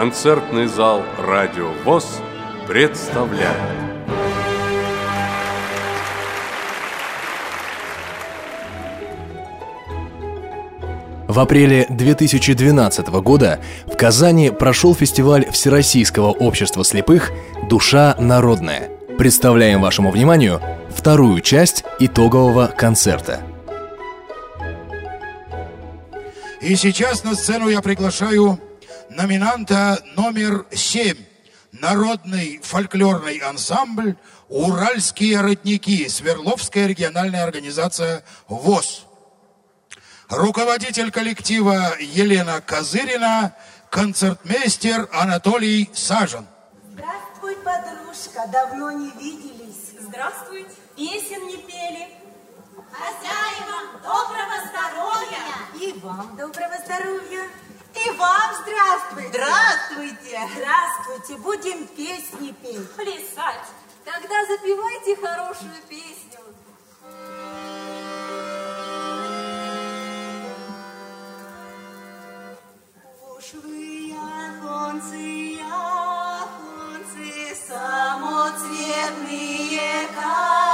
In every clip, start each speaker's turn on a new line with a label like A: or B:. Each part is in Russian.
A: Концертный зал «Радио ВОЗ» представляет
B: В апреле 2012 года в Казани прошел фестиваль Всероссийского общества слепых «Душа народная». Представляем вашему вниманию вторую часть итогового концерта.
C: И сейчас на сцену я приглашаю номинанта номер семь. Народный фольклорный ансамбль «Уральские родники», Свердловская региональная организация ВОЗ. Руководитель коллектива Елена Козырина, концертмейстер Анатолий Сажен.
D: Здравствуй, подружка, давно не виделись.
E: Здравствуйте.
D: Песен не пели.
E: Хозяевам доброго здоровья.
D: И вам доброго здоровья.
E: И вам здравствуйте.
D: Здравствуйте. Здравствуйте. Будем песни петь.
E: Плясать. Тогда запевайте хорошую песню.
D: Ушлые оконцы, оконцы, самоцветные камешки,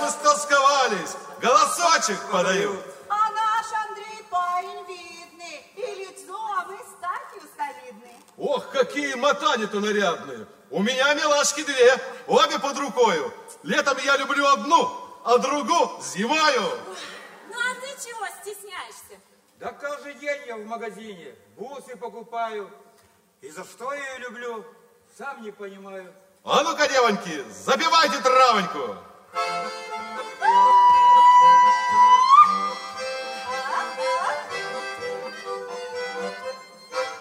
F: нам истолсковались, голосочек подают.
E: А наш Андрей парень видный, и лицом, и статью солидный.
F: Ох, какие мотани-то нарядные. У меня милашки две, обе под рукою. Летом я люблю одну, а другу зимою.
E: Ну а ты чего стесняешься?
G: Да каждый день я в магазине бусы покупаю. И за что я ее люблю, сам не понимаю.
F: А ну-ка, девоньки, забивайте травоньку.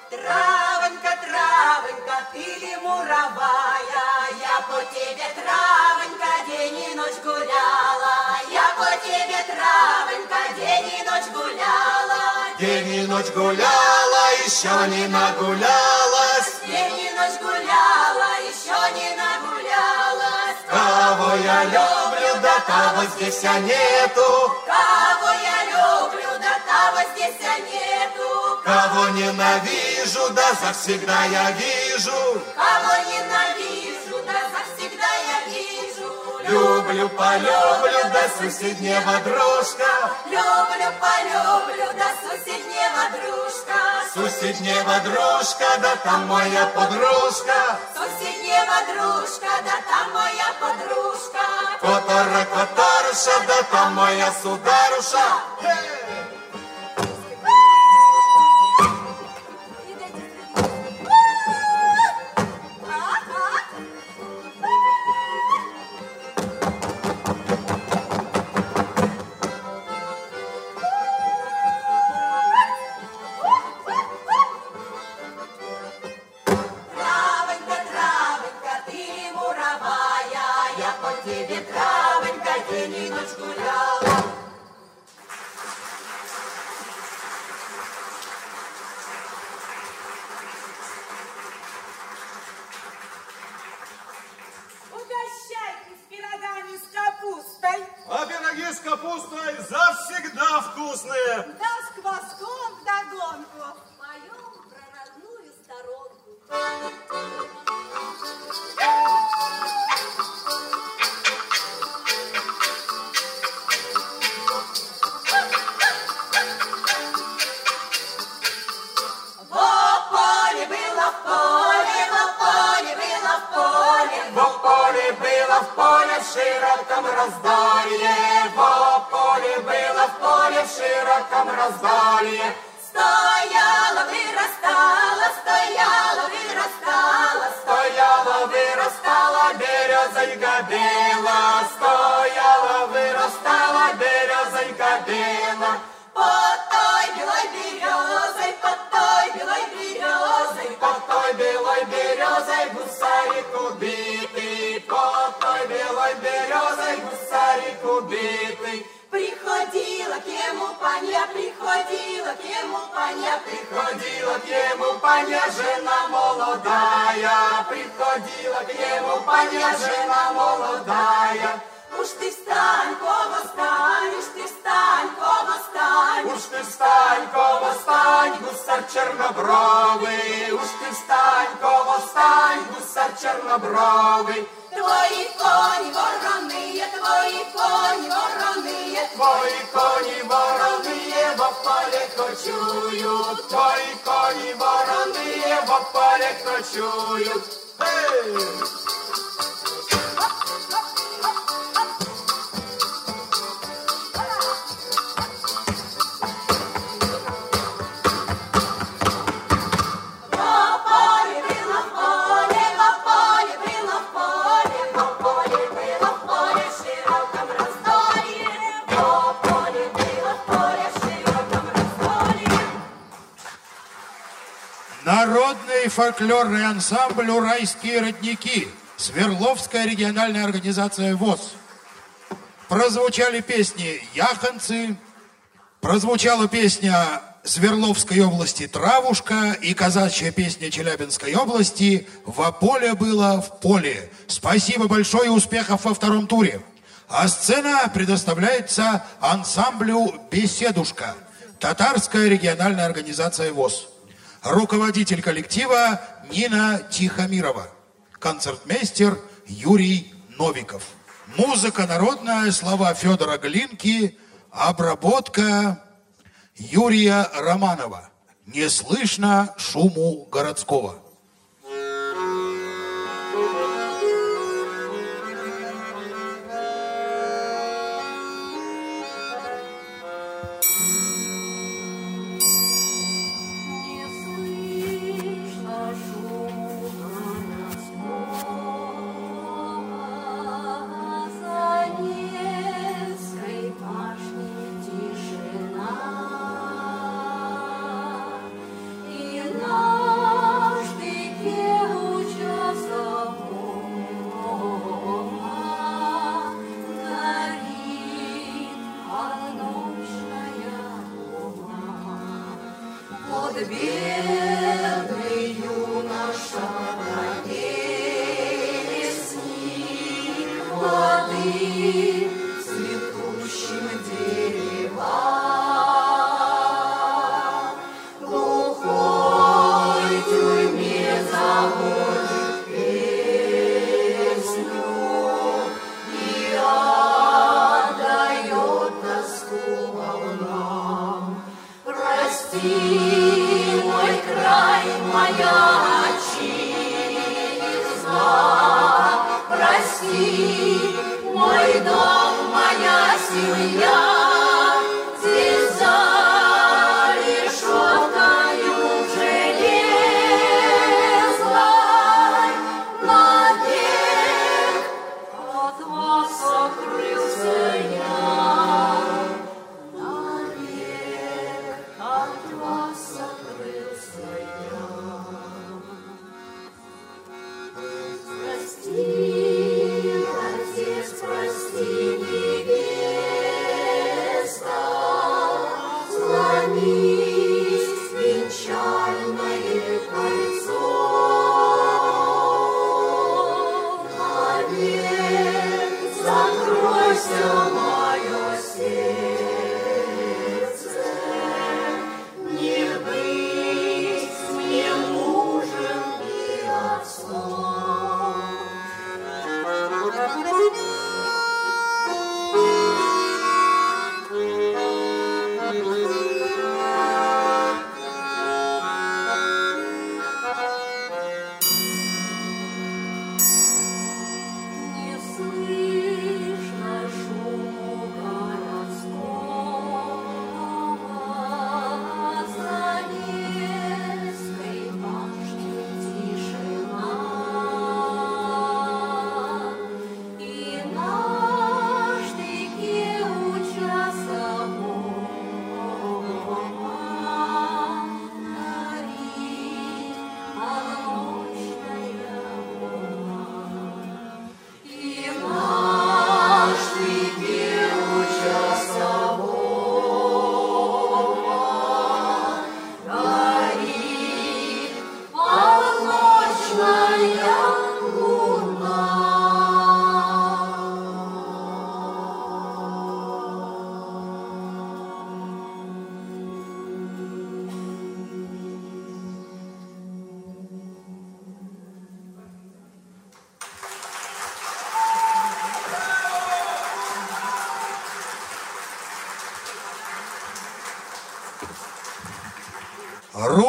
D: Травонька, травонька, ты ли муровая? Я по тебе, травонька, день и ночь гуляла. Я по тебе, травонька, день и
F: ночь гуляла. День и ночь гуляла, еще не нагулялась.
D: День и ночь гуляла, еще не нагулялась.
F: Кого я люблю, да того здесь а нету.
D: Кого я люблю, да того здесь а нету.
F: Кого ненавижу, да завсегда я вижу.
D: Кого ненавижу, да завсегда я вижу.
F: Люблю, полюблю, да соседнего дружка.
D: Люблю, полюблю, да соседнего дружка.
F: Соседнего дружка, да там моя подружка.
D: Соседнего дружка, да там моя подружка.
F: Котора, которша, да там моя сударуша.
D: Травонька, вороные, Твои кони вороные
F: в поле кочуют, Твои кони вороные в поле кочуют. Эй!
C: Фольклорный ансамбль «Уральские родники», Свердловская региональная организация ВОЗ. Прозвучали песни «Яхонцы», прозвучала песня Свердловской области «Травушка» и казачья песня Челябинской области «Во поле было в поле». Спасибо большое и успехов во втором туре. А сцена предоставляется ансамблю «Беседушка», татарская региональная организация ВОЗ. Руководитель коллектива Нина Тихомирова. Концертмейстер Юрий Новиков. Музыка народная, слова Федора Глинки, обработка Юрия Романова. Не слышно шуму городского.
D: to be.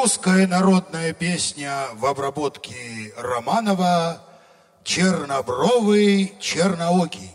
C: Русская народная песня в обработке Романова «Чернобровый черноокий».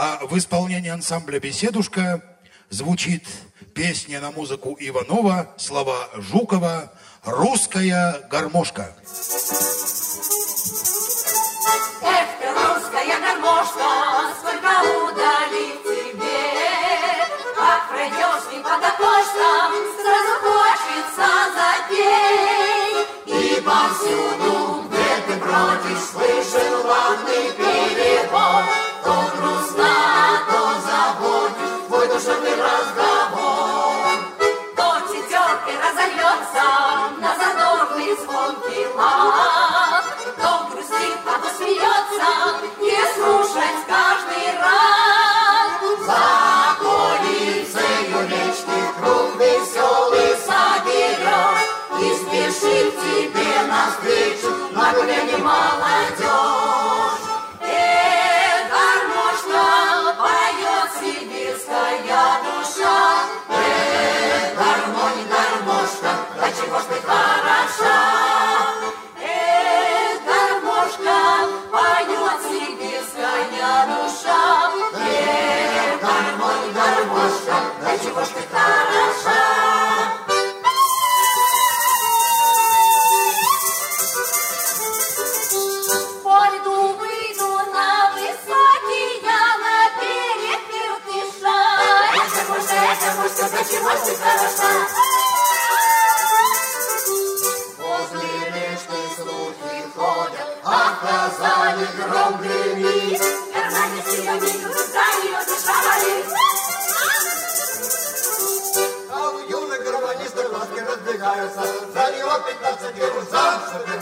C: А в исполнении ансамбля «Беседушка» звучит песня на музыку Иванова, слова Жукова «Русская гармошка».
D: сразу хочется запеть. И повсюду, где ты бродишь, слышен ладный перебор. То грустно, то заботишь, твой душевный разговор. То тетеркой разольется на задорный звонкий лад. То грустит, а то смеется, не слушать каждый раз. Mama. loves the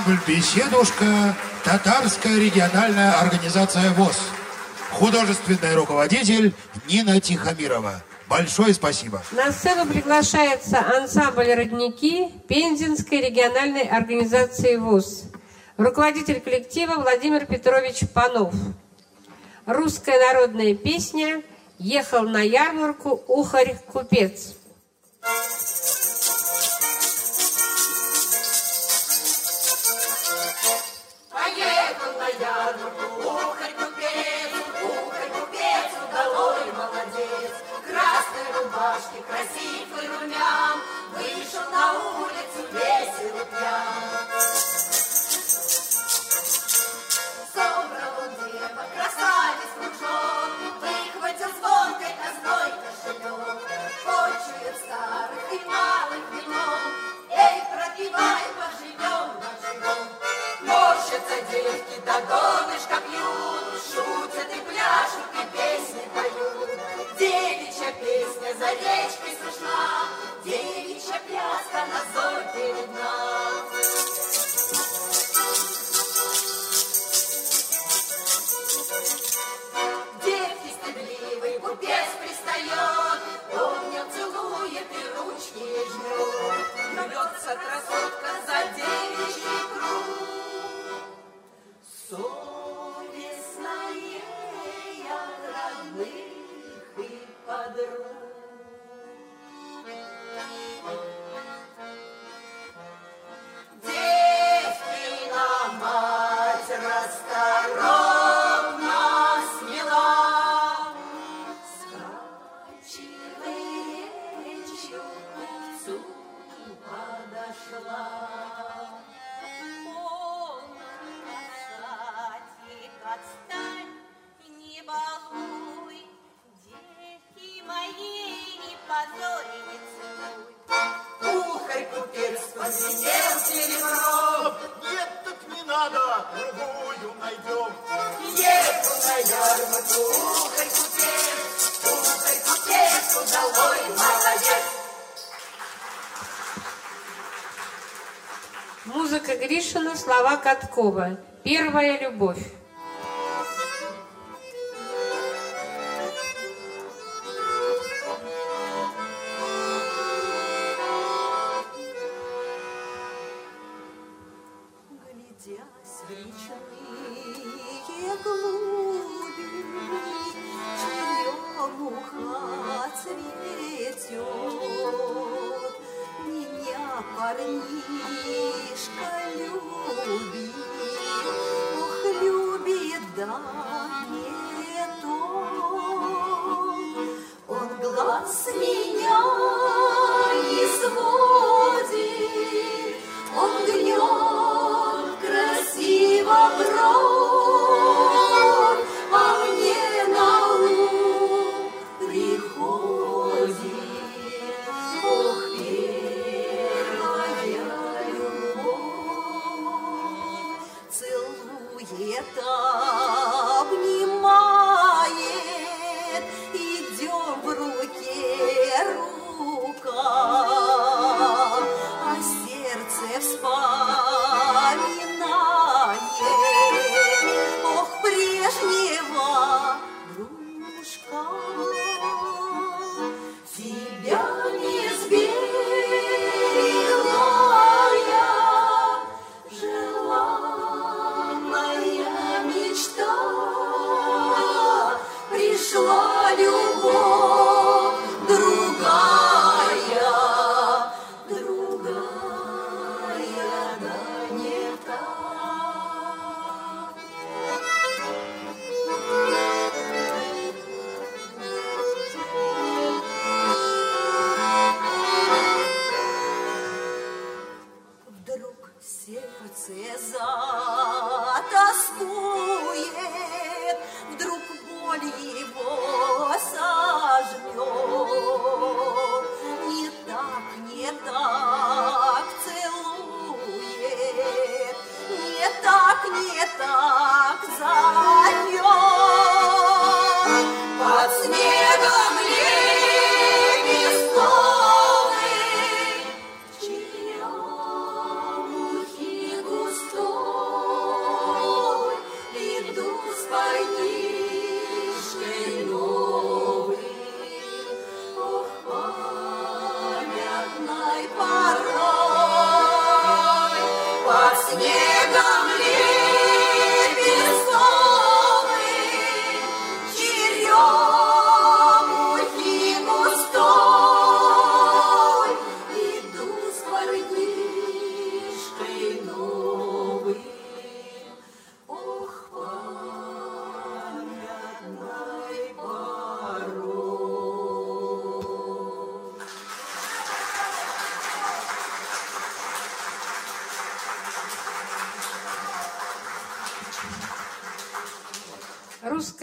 C: ансамбль «Беседушка» Татарская региональная организация ВОЗ. Художественный руководитель Нина Тихомирова. Большое спасибо.
H: На сцену приглашается ансамбль «Родники» Пензенской региональной организации ВУЗ. Руководитель коллектива Владимир Петрович Панов. Русская народная песня «Ехал на ярмарку ухарь-купец».
D: Thank you. Слова Каткова. Первая любовь. morning.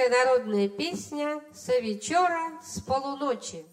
D: Народная песня «Со вечера с полуночи».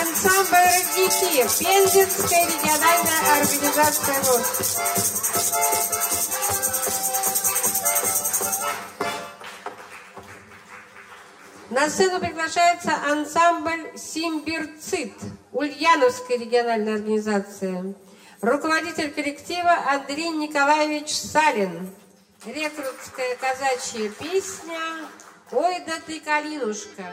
D: Ансамбль «Родники», Пензенская региональная организация ВОЗ. На сцену приглашается ансамбль «Симбирцит» Ульяновской региональной организации. Руководитель коллектива Андрей Николаевич Салин. Рекрутская казачья песня «Ой да ты, Калинушка».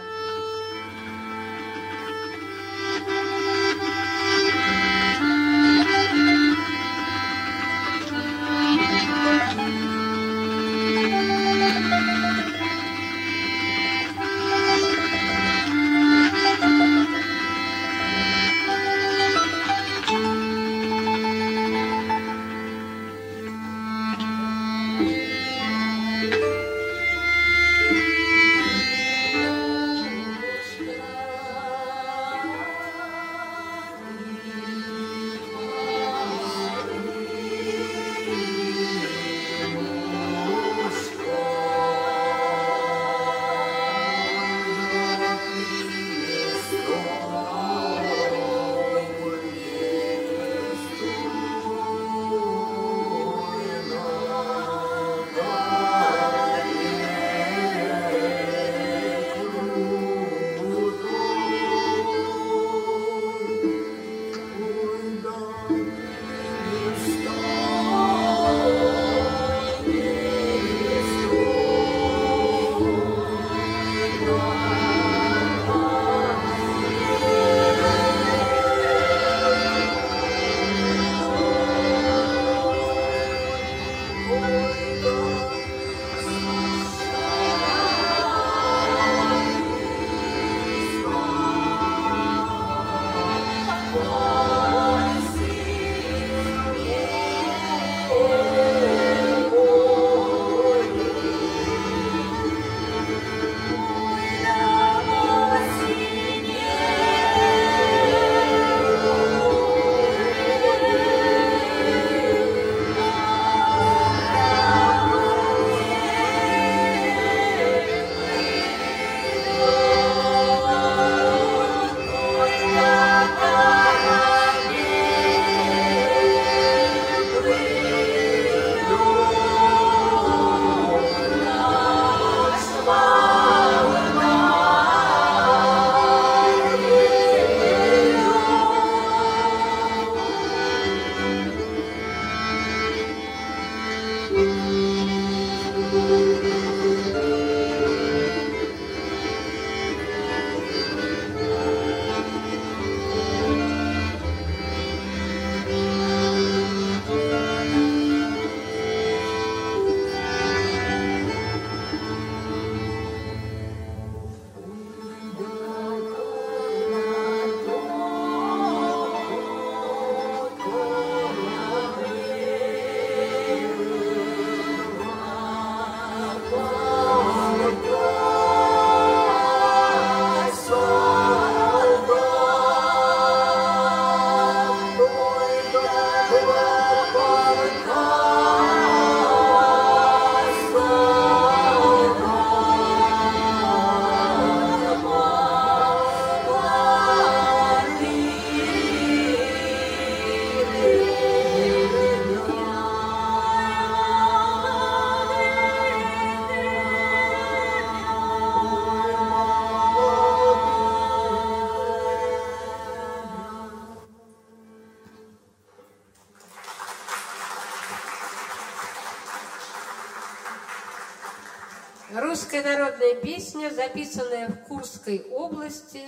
D: Народная песня, записанная в Курской области.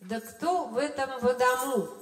D: Да кто в этом водому?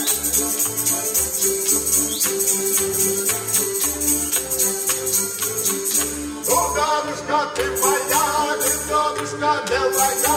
I: Луганушка, ты моя, лебедушка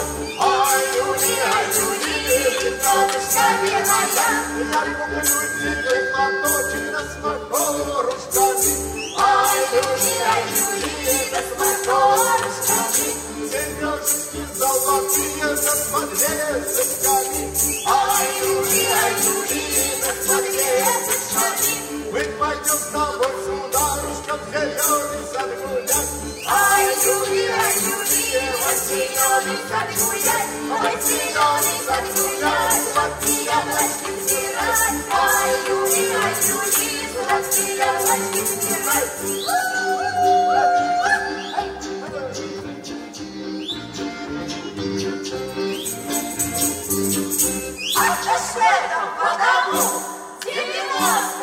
D: это потому? Девяносто лет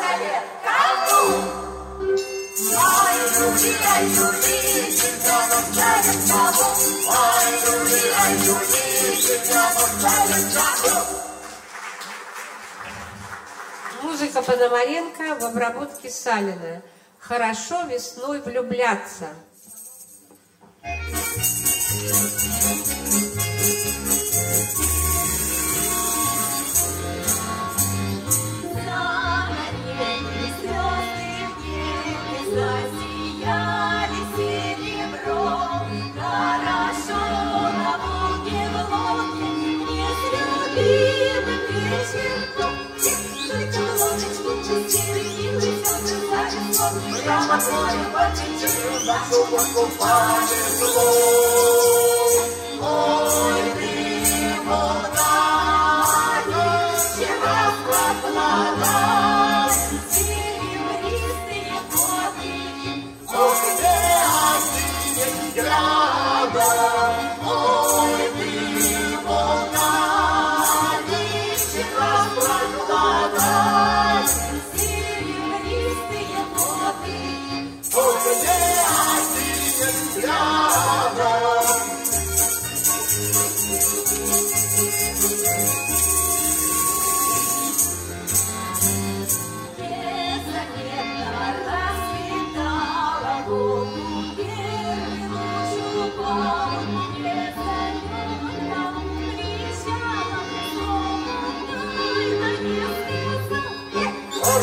H: Музыка Пономаренко в обработке Салина. Хорошо весной влюбляться.
D: Загорели chama hoje pra te tirar Sou uma covarde do Oi, primordial Tirar pra planar Filho de senhor Ouve as minhas graças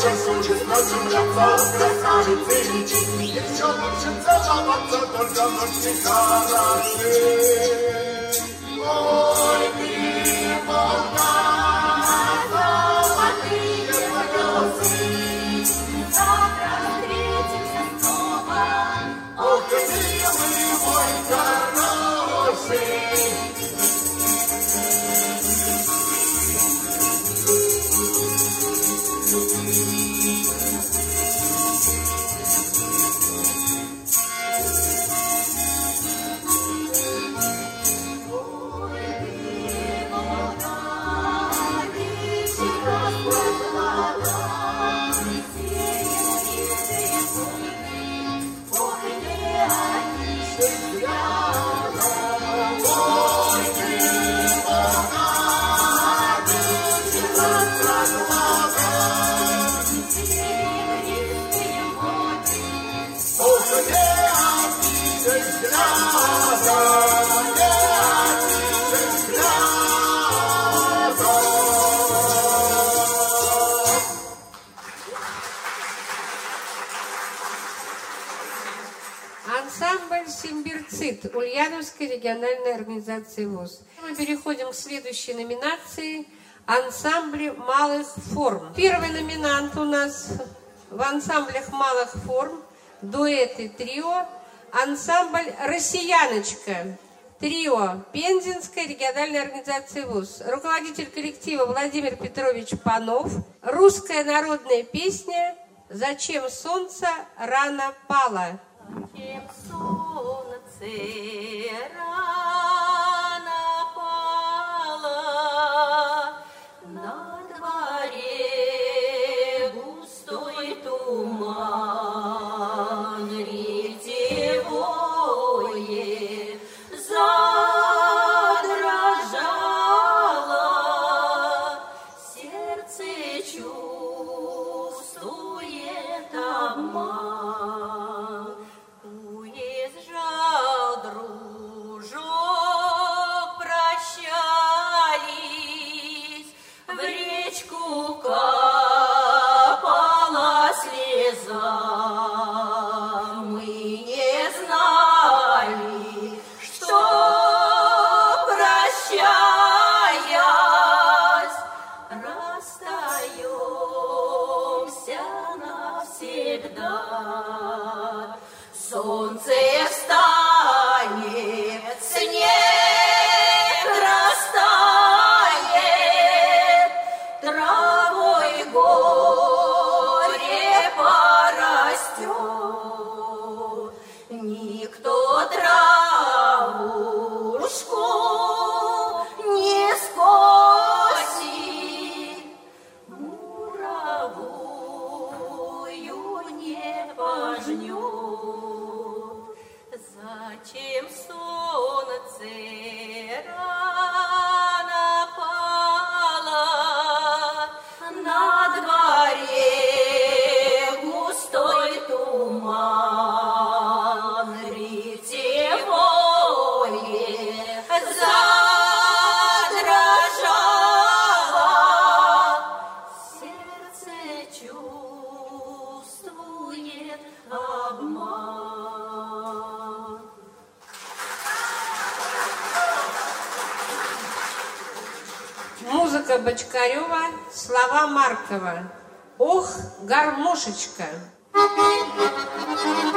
D: się
I: służyć, nocą na kresami wyliczyć. Nie wciągnąć się, co ma, co wolno,
H: nie karany. Ульяновской региональной организации ВОЗ. Мы переходим к следующей номинации «Ансамбли малых форм». Первый номинант у нас в ансамблях малых форм дуэты трио ансамбль «Россияночка». Трио Пензенской региональной организации ВУЗ. Руководитель коллектива Владимир Петрович Панов. Русская народная песня «Зачем солнце рано пало».
D: Зачем солнце
H: será. Бочкарева, слова Маркова. Ох, гармошечка.
D: За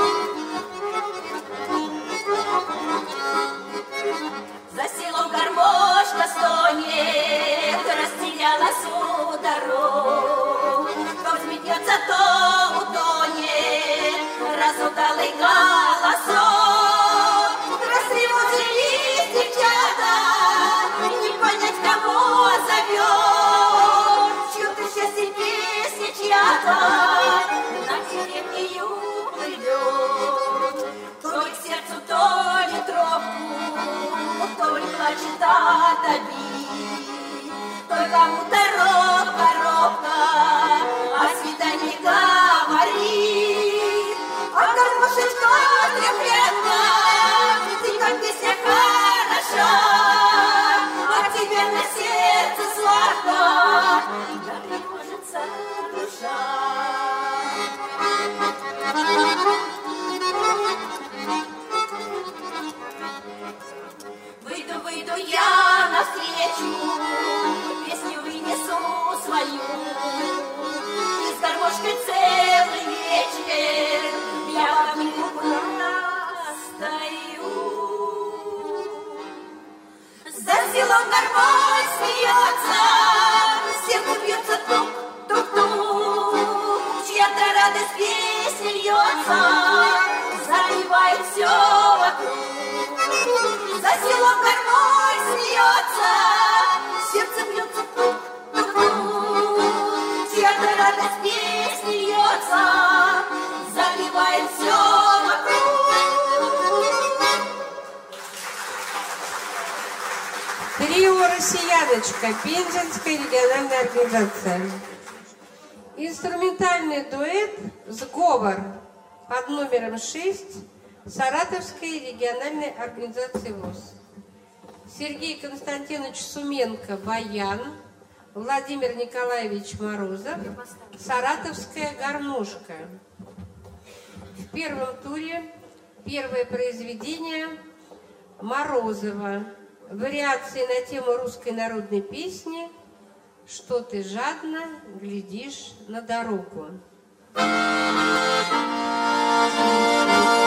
D: тропку, то ли плачет от обид. Той кому-то робко, робко о свидании говорит. А гармошечка трехлетка, ты как песня хороша, а тебе на сердце сладко, да тревожится Выйду, выйду я навстречу, песню вынесу свою. И с гармошкой целый вечер я в обнимку простою. За селом гармонь смеется, сердце бьется тук-тук-тук. Радость песня льется, заливает все вокруг. За селом гармонь смеется, сердце бьется тук-тук-тук. Чья-то радость песни льется, заливает все вокруг.
H: Трио «Россияночка», Пензенская региональная организация. Инструментальный дуэт «Сговор» под номером 6 Саратовской региональной организации ВОЗ. Сергей Константинович Суменко «Баян», Владимир Николаевич Морозов «Саратовская гармошка». В первом туре первое произведение Морозова. Вариации на тему русской народной песни «Что ты жадно глядишь на дорогу».
D: Thank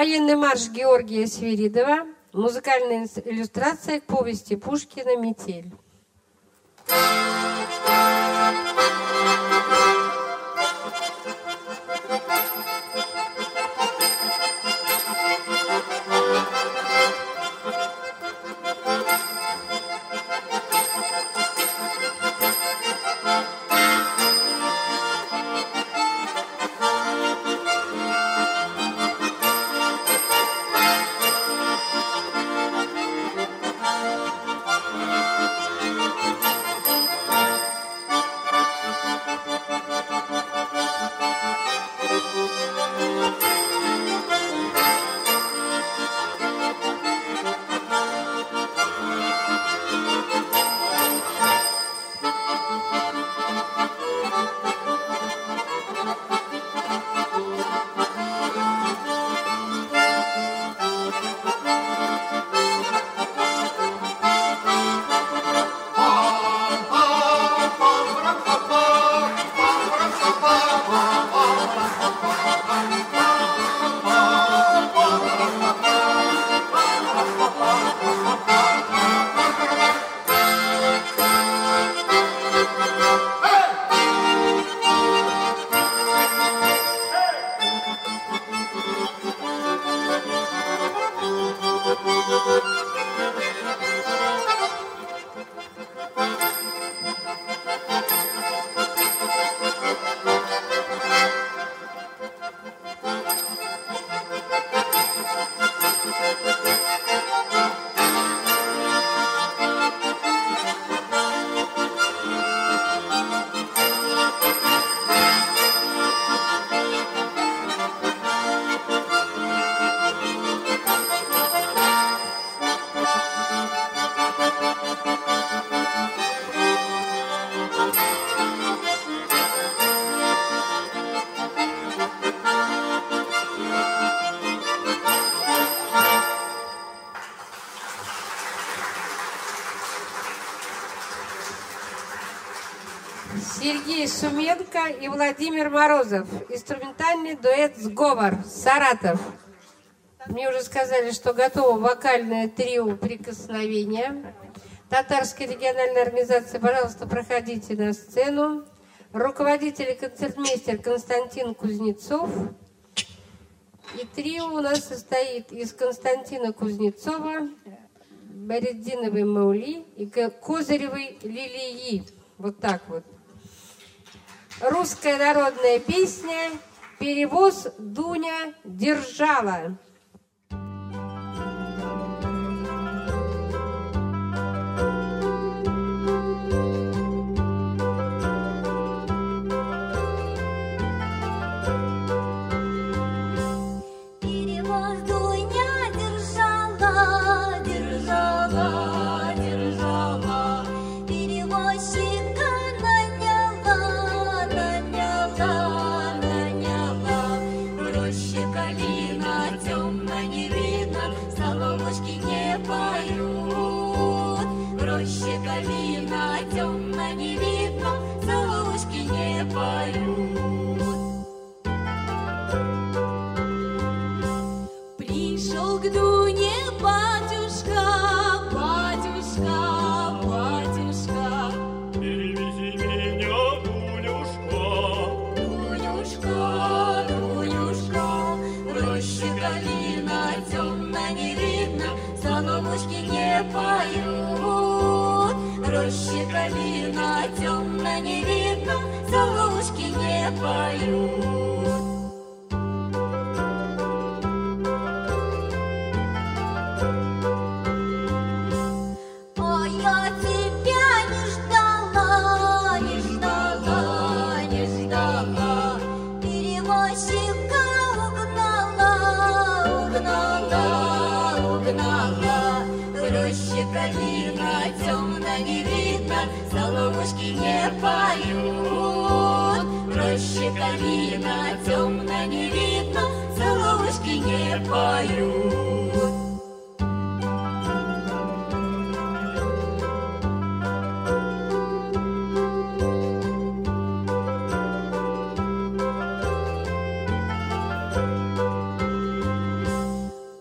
D: Военный марш Георгия Свиридова. Музыкальная иллюстрация к повести Пушкина «Метель». Владимир Морозов. Инструментальный дуэт «Сговор», Саратов. Мне уже сказали, что готово вокальное трио «Прикосновение». Татарская региональная организация, пожалуйста, проходите на сцену. Руководитель и концертмейстер Константин Кузнецов. И трио у нас состоит из Константина Кузнецова, Барединовой Маули и Ко- Козыревой Лилии. Вот так вот. Русская народная песня «Перевоз Дуня держала».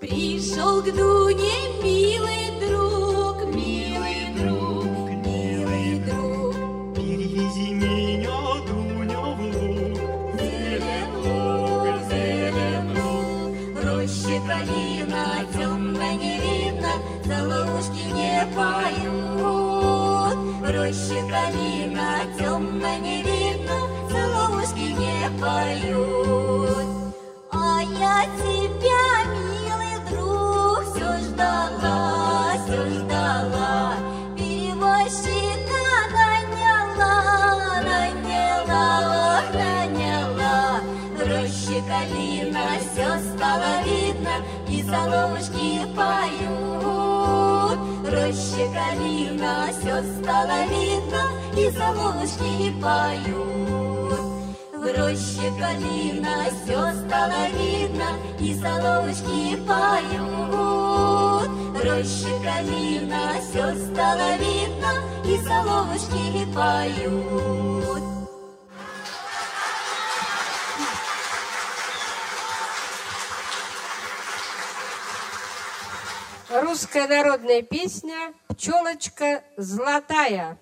J: Пришел к Дуне милый друг, милый друг, милый друг. Перевези меня, Дуня, в луг. Зелен луг, зелен луг. Рощи долина, темно не видно, Соловушки не поют. Рощи долина, темно не видно, Соловушки не поют.
D: А я тебе соловочки поют. Роща калина, все стало видно, и соловочки поют. В роще калина все стало видно, и соловочки поют. Роща калина все стало видно, и соловочки поют.
H: Русская народная песня «Пчелочка золотая».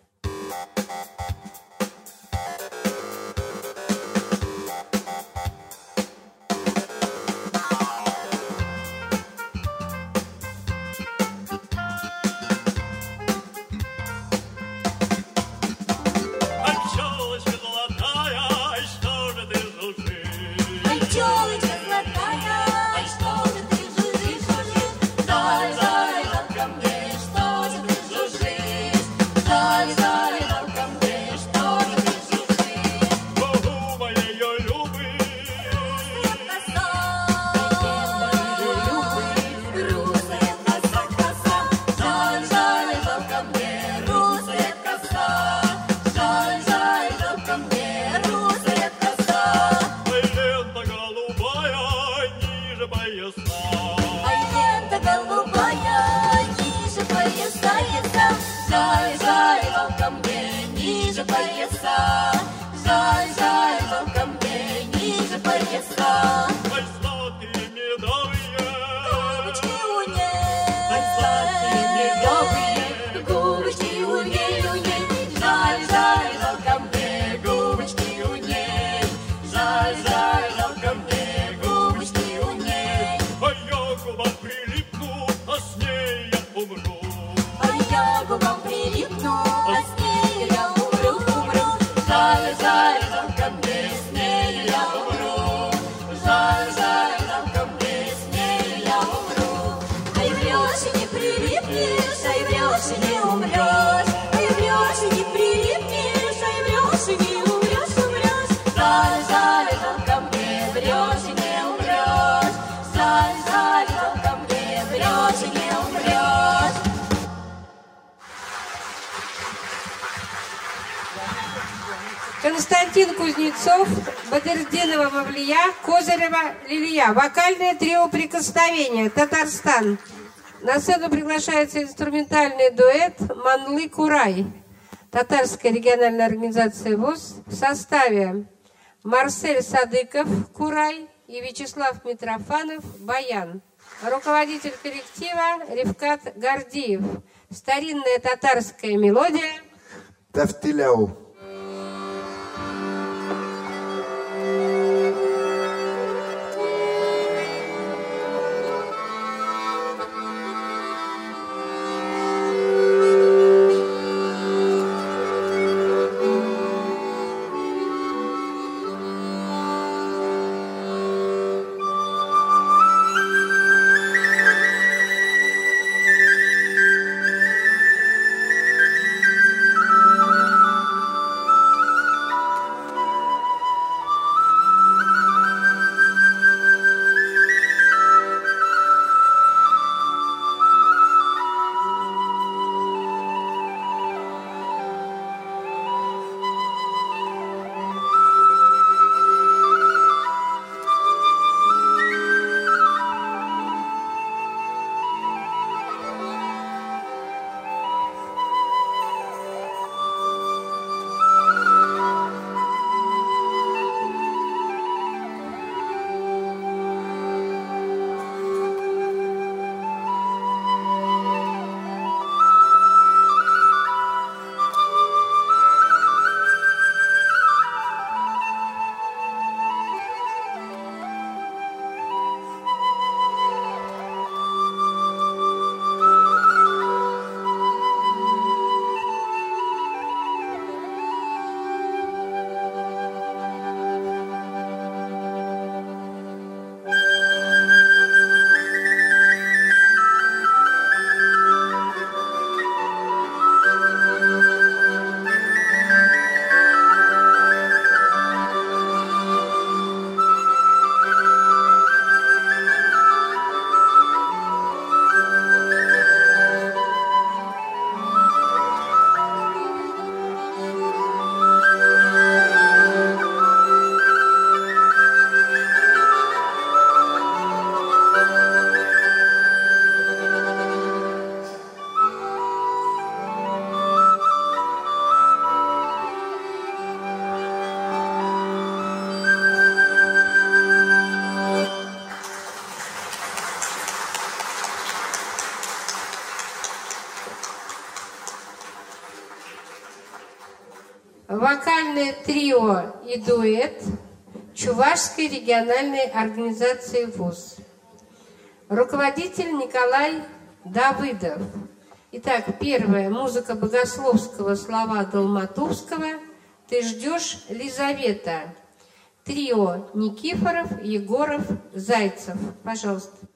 H: Константин Кузнецов, Бадердинова Мавлия, Козырева Лилия. Вокальное трио «Прикосновение», Татарстан. На сцену приглашается инструментальный дуэт «Манлы Курай». Татарская региональная организация ВОЗ в составе Марсель Садыков Курай и Вячеслав Митрофанов Баян. Руководитель коллектива Ревкат Гордиев. Старинная татарская мелодия.
K: Тафтиляу.
H: Вокальное трио и дуэт Чувашской региональной организации ВУЗ. Руководитель Николай Давыдов. Итак, первое. Музыка богословского слова Долматовского. Ты ждешь Лизавета. Трио Никифоров, Егоров, Зайцев. Пожалуйста.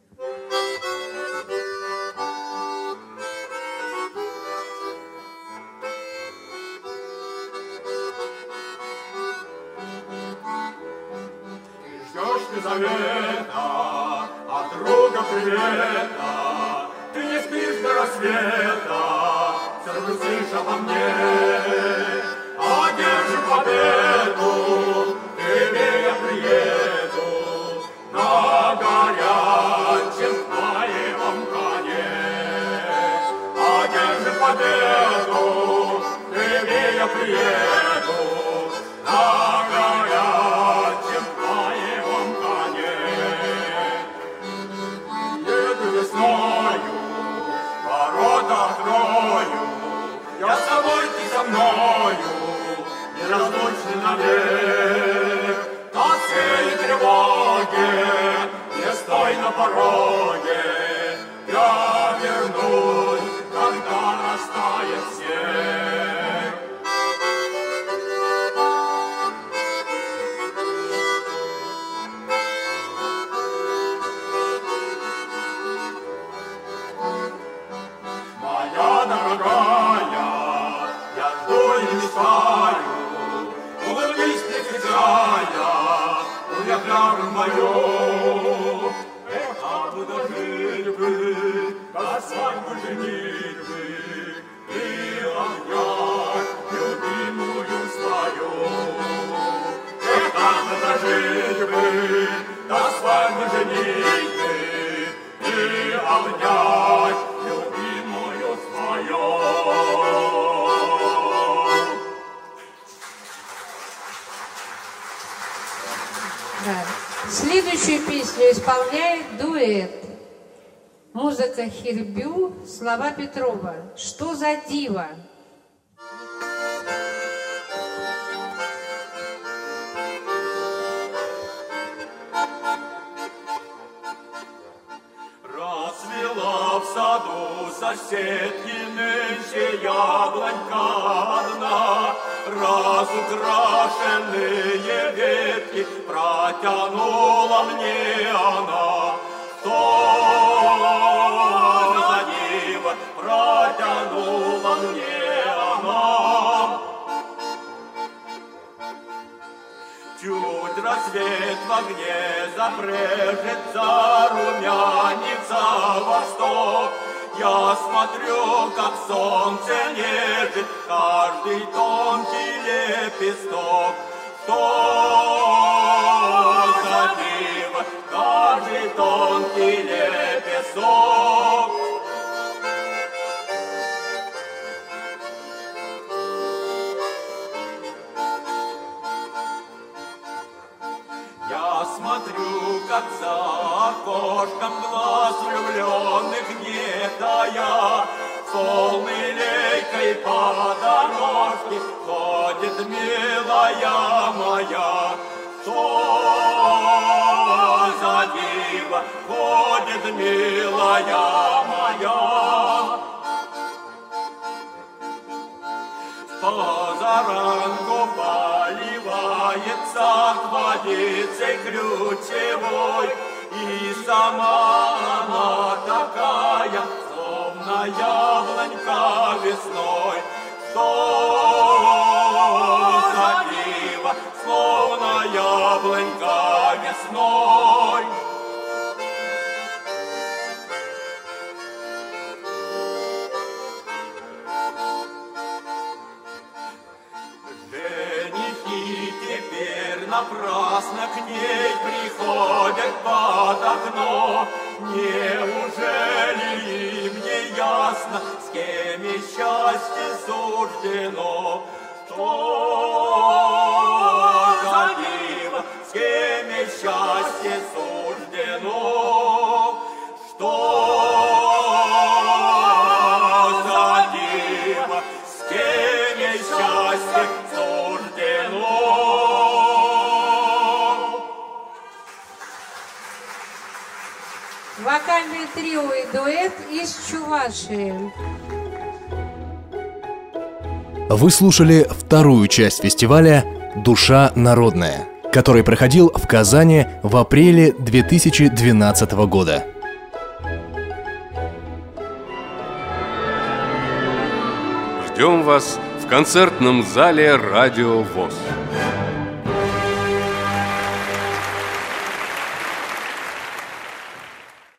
H: Исполняет дуэт. Музыка Хербю, слова Петрова. Что за диво?
L: Расцвела в саду соседки нынче яблонька одна, Разукрашенные ветки протянула рассвет в огне запрежется, румянится восток. Я смотрю, как солнце нежит каждый тонкий лепесток. Что диво, каждый тонкий лепесток. Я смотрю, как за окошком глаз влюбленных нетая, Полной лейкой по дорожке ходит милая моя. Ходит милая моя? Позаранку поливается водицей ключевой, И сама она такая, словно яблонька весной. Что за диво, словно яблонька весной. Напрасно к ней приходят под окно. Неужели им не ясно, с кем и счастье суждено? Что за диво, с кем и счастье суждено? Что
H: трио и дуэт из Чувашии.
B: Вы слушали вторую часть фестиваля «Душа народная», который проходил в Казани в апреле 2012 года.
A: Ждем вас в концертном зале «Радио ВОЗ».